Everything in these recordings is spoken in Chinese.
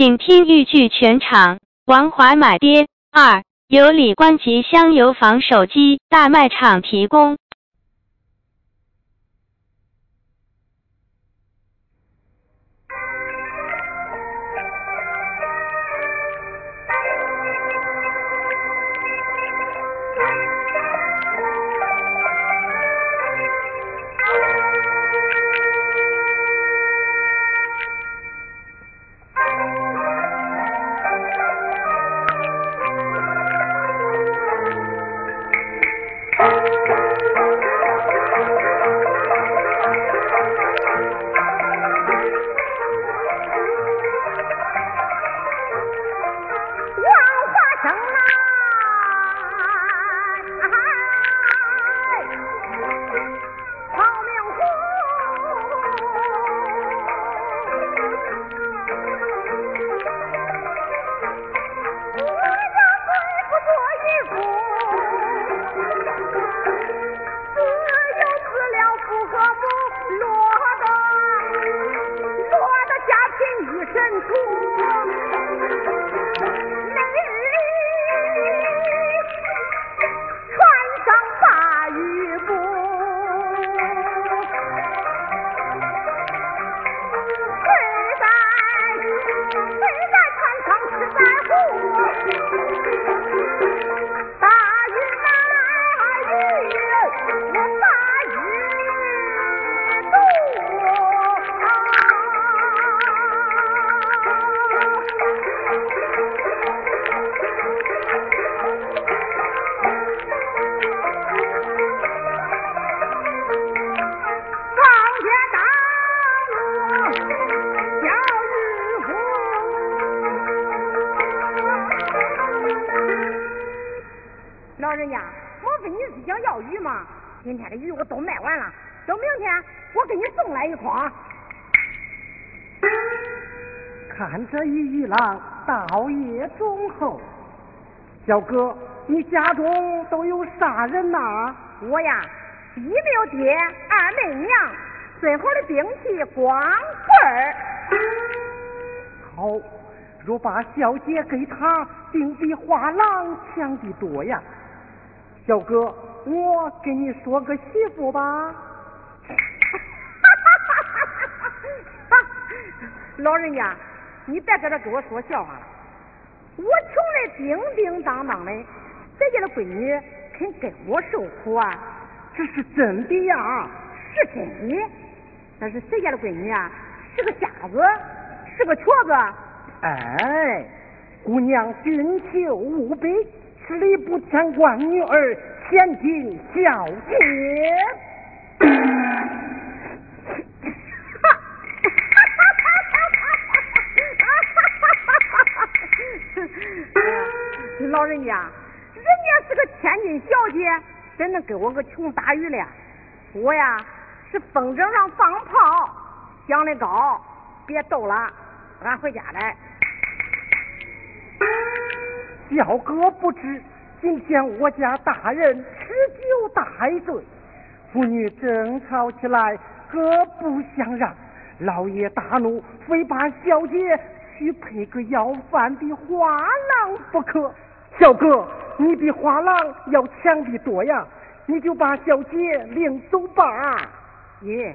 请听豫剧全场。王华买爹二，由李官吉香油坊手机大卖场提供。小哥，你家中都有啥人呐？我呀，一没有爹，二没娘，最好的兵器光棍儿。好，若把小姐给他，定比花郎强的多呀。小哥，我给你说个媳妇吧。老人家，你别搁这给我说笑话了。我穷的叮叮当当的，谁家的闺女肯跟我受苦啊？这是真的呀，是真的。但是谁家的闺女啊，是个瞎子，是个瘸子。哎，姑娘俊秀无比，十里不牵关女儿，千金小姐。老人家，人家是个千金小姐，怎能给我个穷打鱼了？我呀是风筝上放炮，想的高，别逗了，俺回家来。小哥不知，今天我家大人吃酒大醉，妇女争吵起来，各不相让，老爷大怒，非把小姐许配个要饭的花郎不可。小哥，你比花郎要强的多呀！你就把小姐领走吧。爷，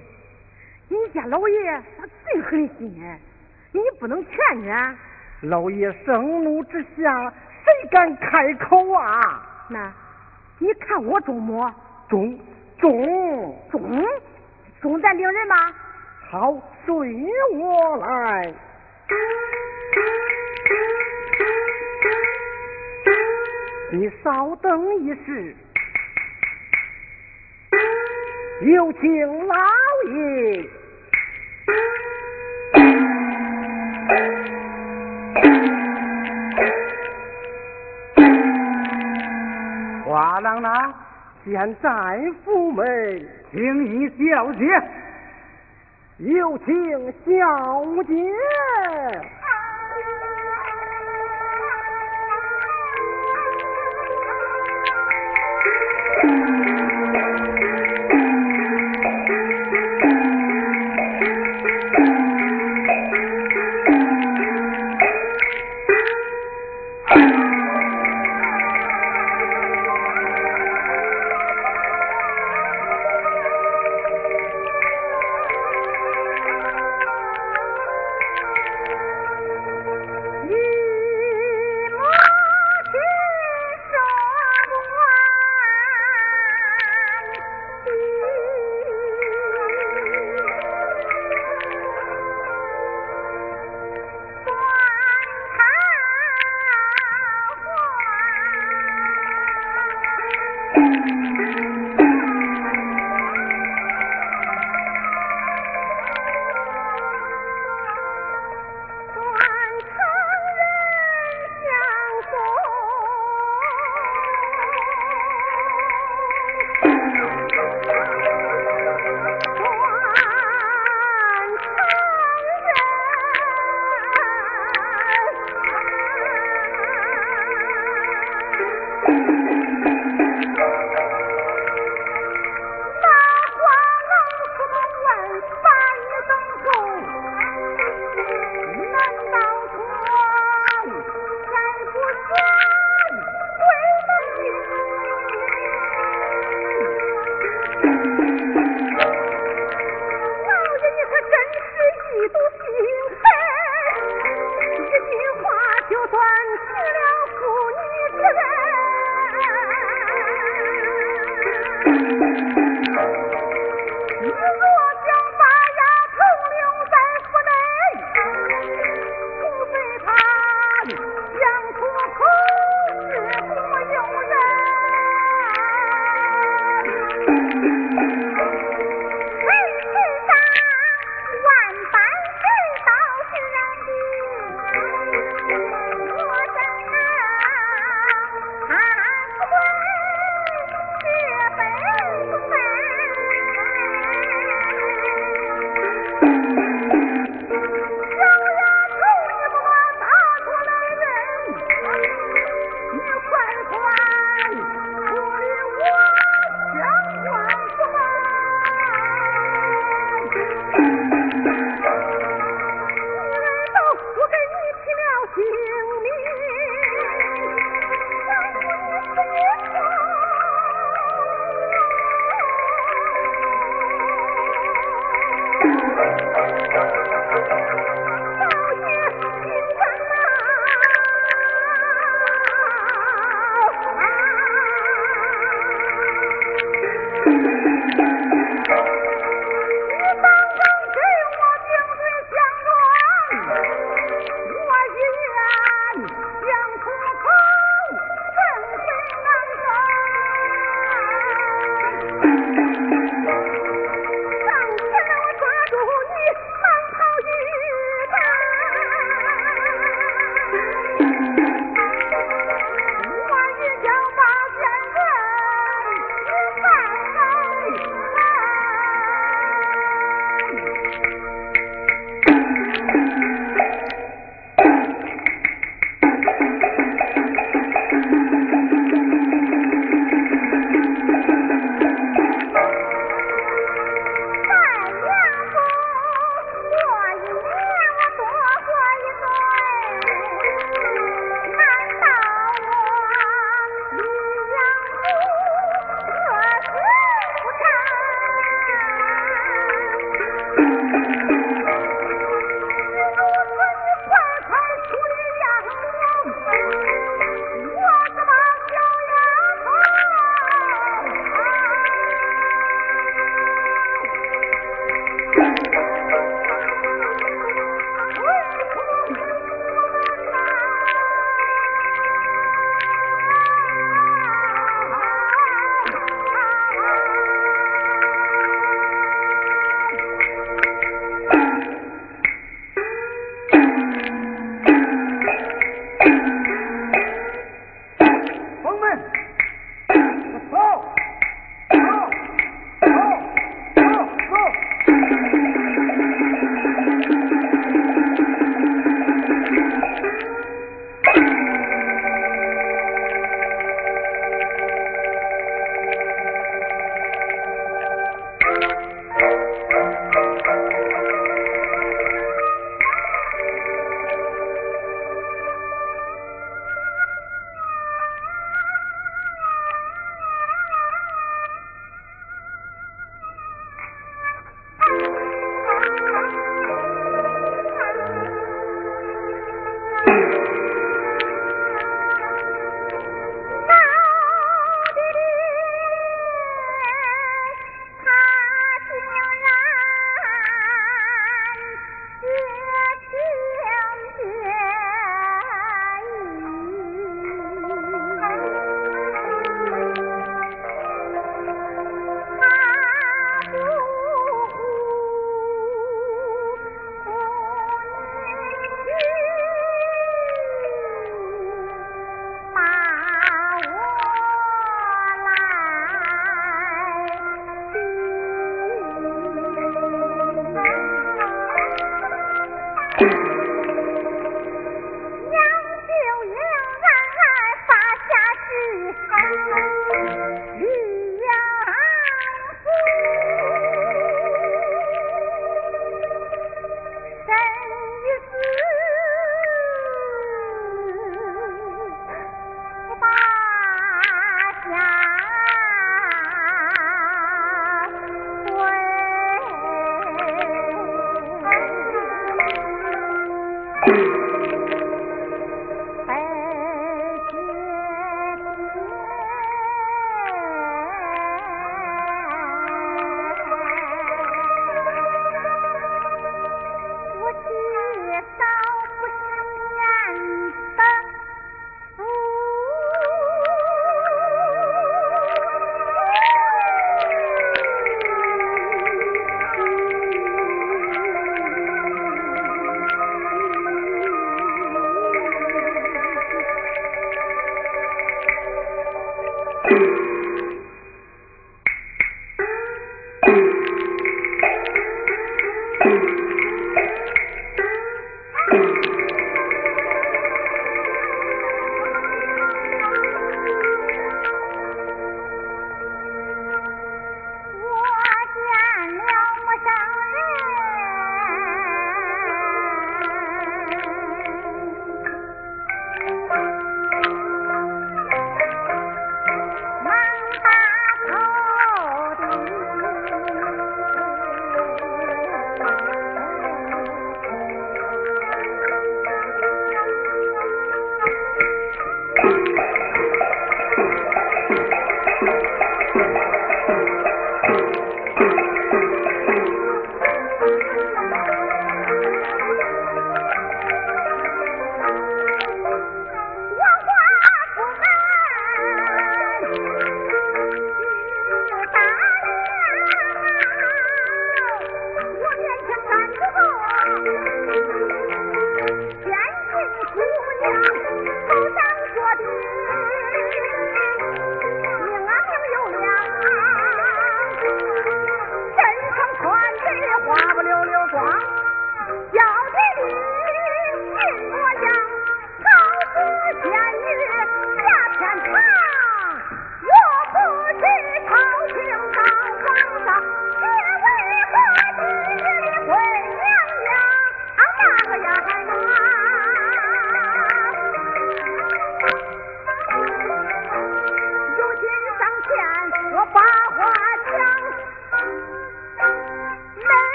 你家老爷他最狠心，你不能劝劝。老爷盛怒之下，谁敢开口啊？那，你看我中么？中中中中，咱领人吗？好，随我来。你稍等一时，有请老爷。花郎呢？现在府门，请你小姐。有请小姐。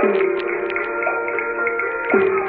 Thank you.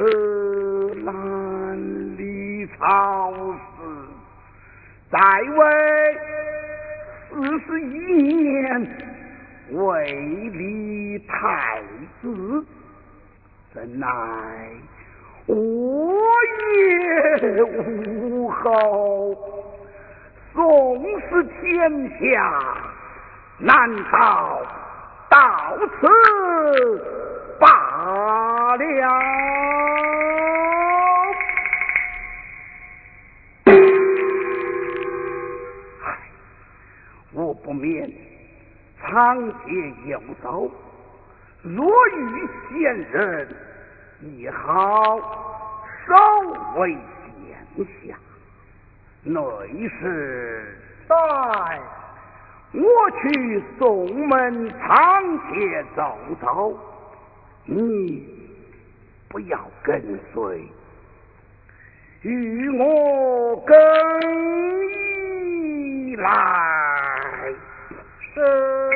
旧事，懒理朝事，在位四十一年，为立太子，怎奈我也无后。宋氏天下，难道到此罢了？我不免长街游走，若遇贤人，也好稍微见下。内侍在我去宋门长街走走，你不要跟随，与我更衣来。是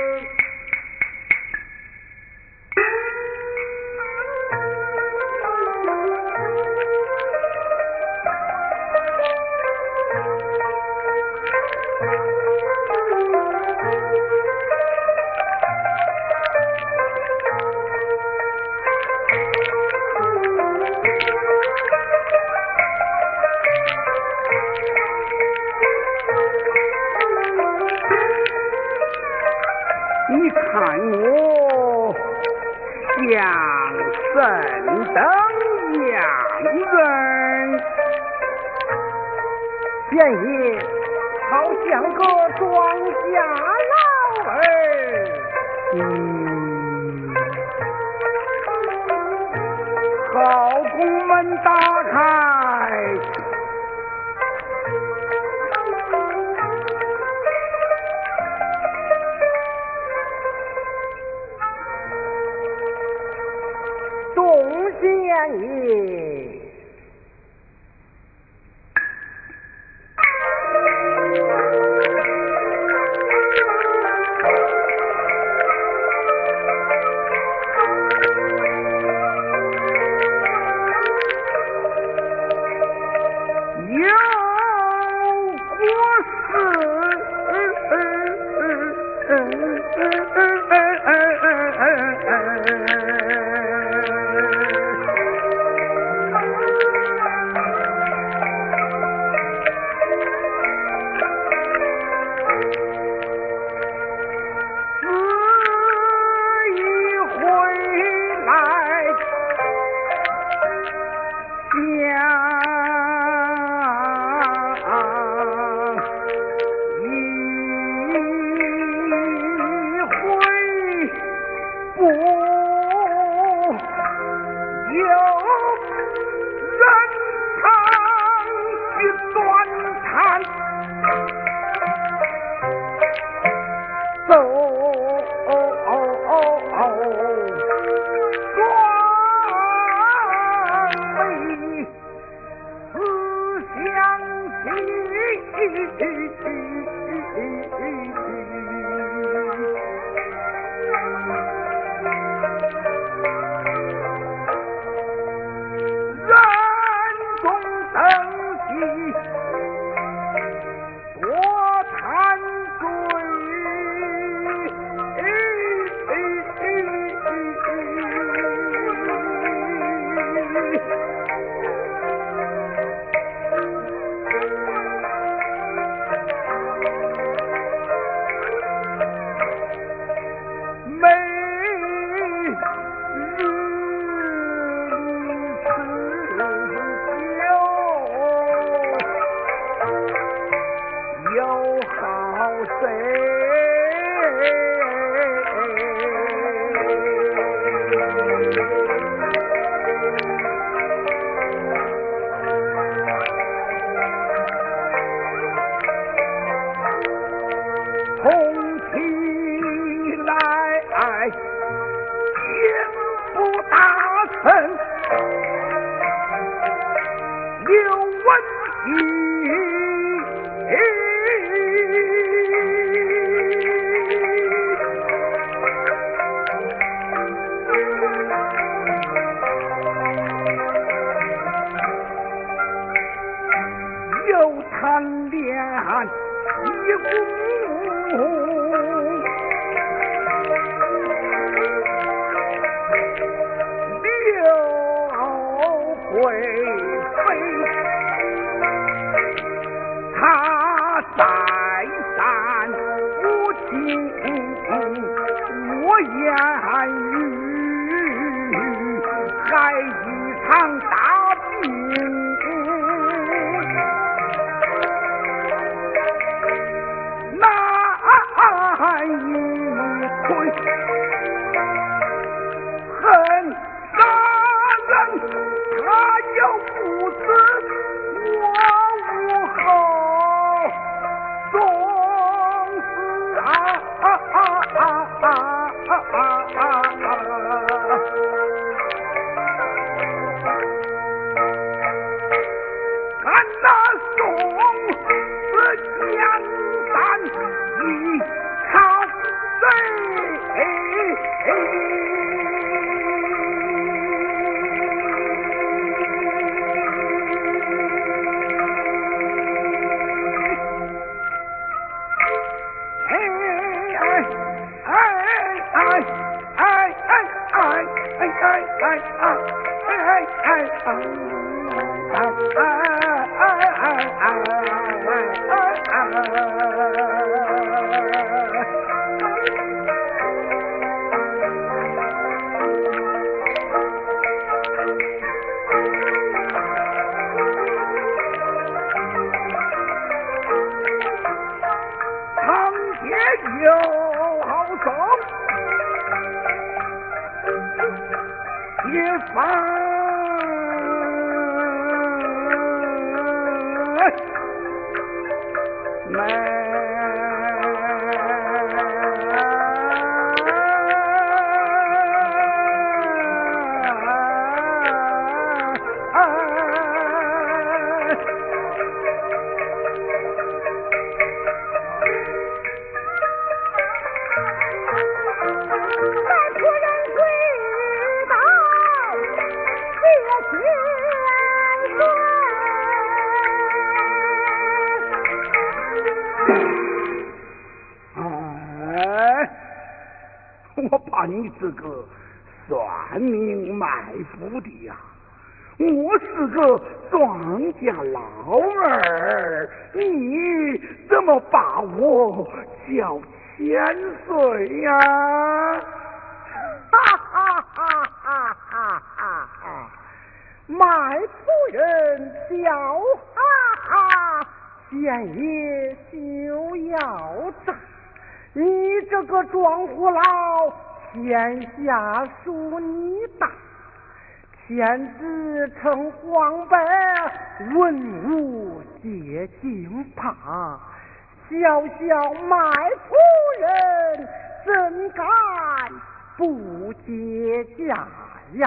难门。岁呀、哈哈哈哈哈哈哈！卖夫人笑哈哈，见也休要诈。你这个庄户老，天下属你大。天子称皇伯，文武皆惊怕。小小卖夫人，怎敢不接驾呀？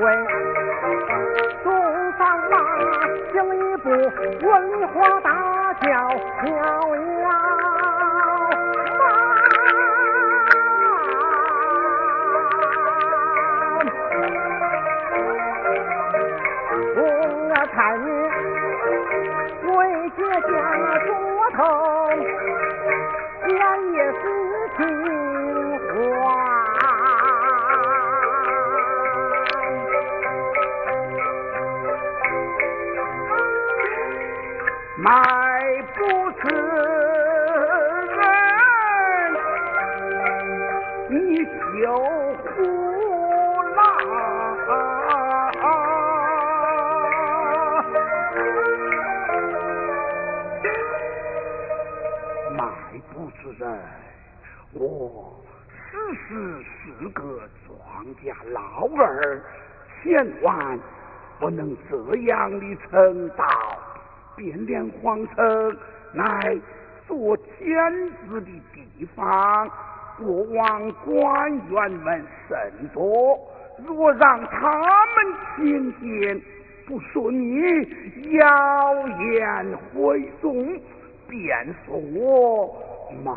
来不会送上马，行一步文化大轿飘摇。我实实是个庄稼老儿，千万不能这样的称道。汴梁皇城乃做天子的地方，过往官员们甚多，若让他们听见，不说你谣言回众，便说我冒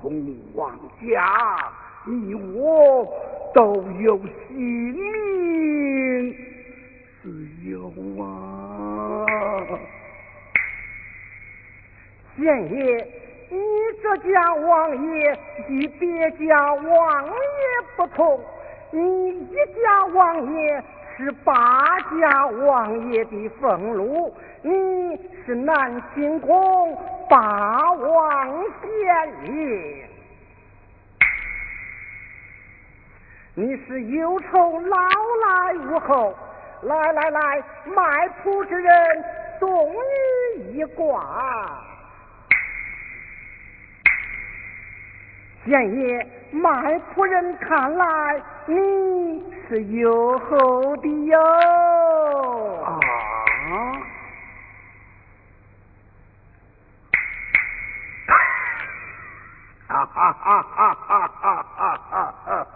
同王家，你我都有性命自由啊！贤爷。你这家王爷与别家王爷不同，你一家王爷是八家王爷的俸禄，你是南清宫八王贤爷，你是忧愁老来无后，来来来，卖铺之人送你一卦。贤爷，卖仆人看来你是有后的哟。啊！哈哈哈哈哈哈哈哈！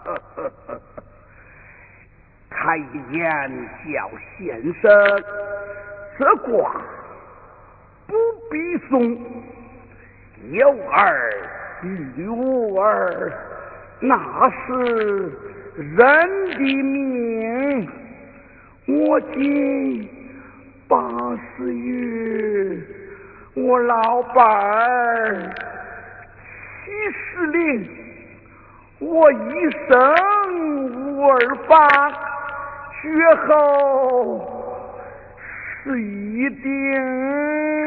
开言叫先生，这卦不必送，有儿。女儿，那是人的命。我今八十月，我老伴儿七十龄，我一生无儿八，绝后是一定。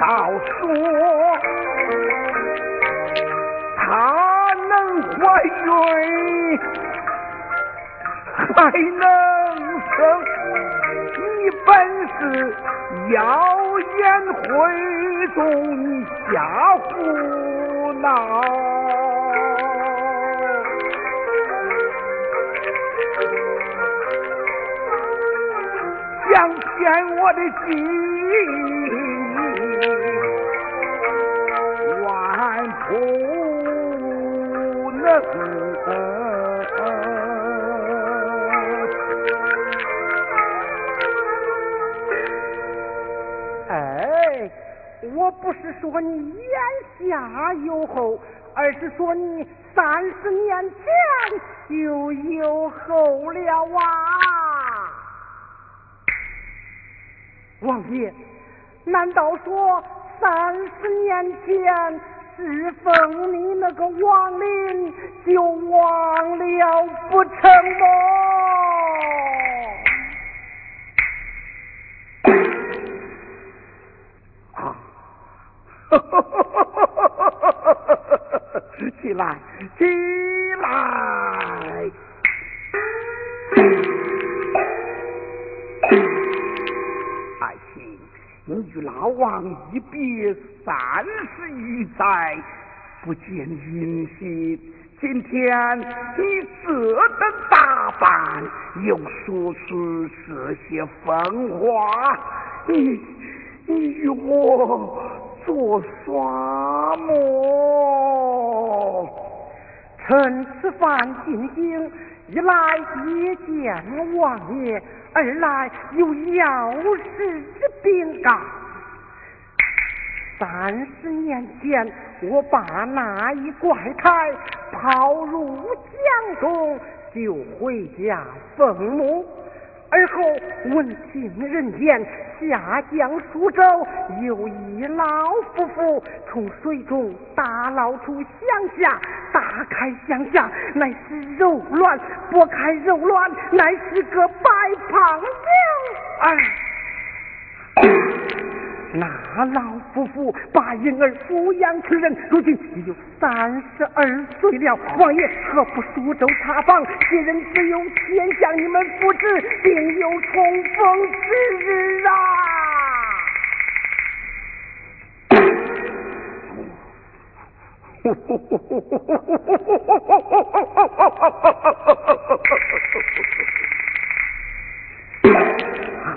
难道说他能怀孕，还能生？你本是妖言惑众，瞎胡闹，想骗我的心，不能。我不是说你眼下有后，而是说你三十年前就有后了啊！王爷，难道说三十年前侍奉你那个王林就忘了不成吗？啊！起来，起来！爱卿，你与老王一别三十余载，不见音信。今天你这等打扮，又说出这些疯话，你你与我。做什么？趁此番进京，一来接见王爷，二来有要事之禀告。三十年前，我把那一怪胎抛入江中，就回家奉母。而后闻听人言，下江苏州，有一老夫妇从水中打捞出乡下，打开乡下，乃是肉卵；剥开肉卵，乃是个白胖子。哎，那老夫妇把婴儿抚养成人，如今已有三十二岁了。王爷何不苏州查访？今人只有天将你们复旨，定有重逢之日啊！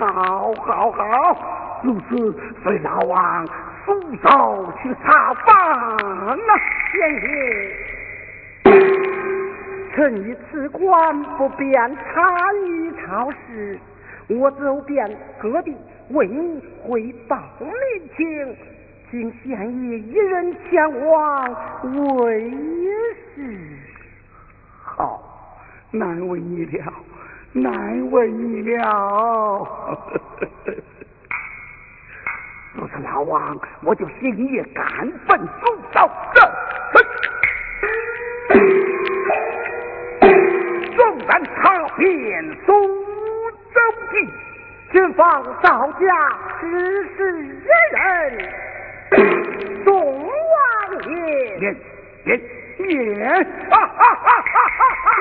好，好，好！如此，随老王苏州去查访啊！贤爷，臣以此官不便参与朝事，我走遍各地为你汇报民情，请贤爷一人前往为是。好，难为你了。难为你了，若是老王，我就星夜赶奔苏州。纵然踏遍苏州地，前方赵家只是一人，宋王爷。连连连！哈哈哈哈哈哈！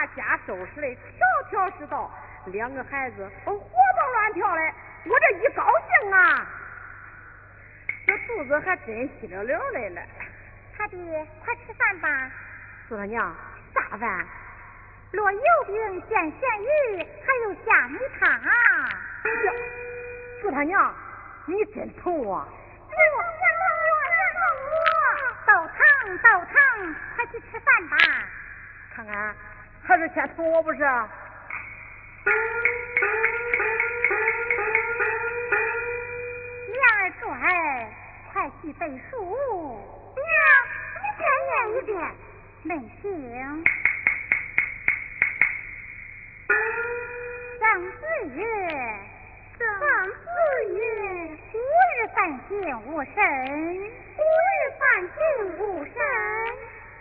把家收拾的条条是道，两个孩子活蹦乱跳的，我这一高兴啊，这肚子还真稀了了来了。他弟，快吃饭吧。祝他娘，啥饭？落油饼、煎咸鱼，还有虾米汤。祝他娘，你真疼我。疼我，疼我，都疼都疼，快去吃饭吧。看看，还是先疼我不是？燕儿拽，快去背书。娘，你再念一遍，没听。曾子曰：“曾子曰，吾日三省吾身，吾日三省吾身。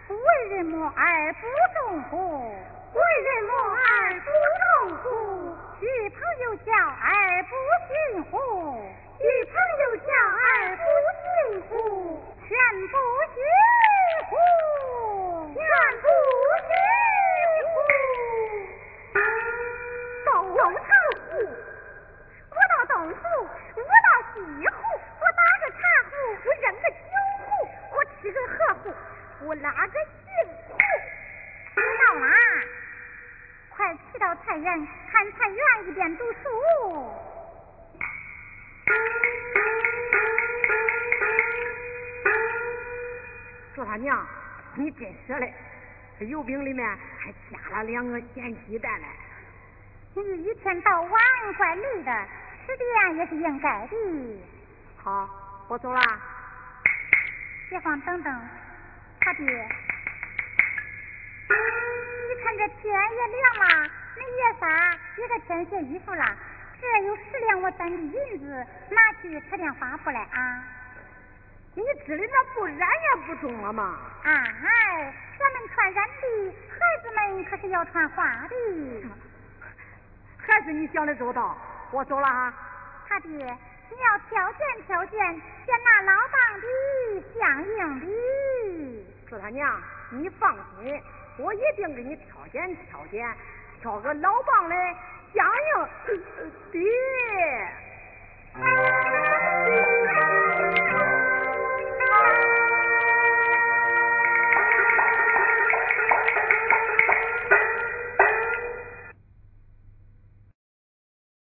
为人母而不忠乎？为人母而不忠乎？与朋友交而不信乎？与朋友交而不信乎？全不信乎？全不信乎？”东城湖，我到东湖，我到西湖，我打个茶壶，我扔个酒壶，我吃个喝壶，我拉个杏湖。别闹啦，快去到菜园看菜园一边读书。说他娘，你真舍嘞，油饼里面还加了两个咸鸡蛋呢。你一天到晚怪累的，吃点也是应该的。好，我走了。别慌，等等，他爹，你看这天也亮了，恁爷仨也该添些衣服了。这有十两我攒的银子，拿去扯点花布来啊。你织的那布染也不中了吗？哎，咱们穿染的，孩子们可是要穿花的。还是你想的周到，我走了啊。他爹，你要挑拣挑拣，选那老当的、相应的。说他娘，你放心，我一定给你挑拣挑拣，挑个老棒的响应，爹。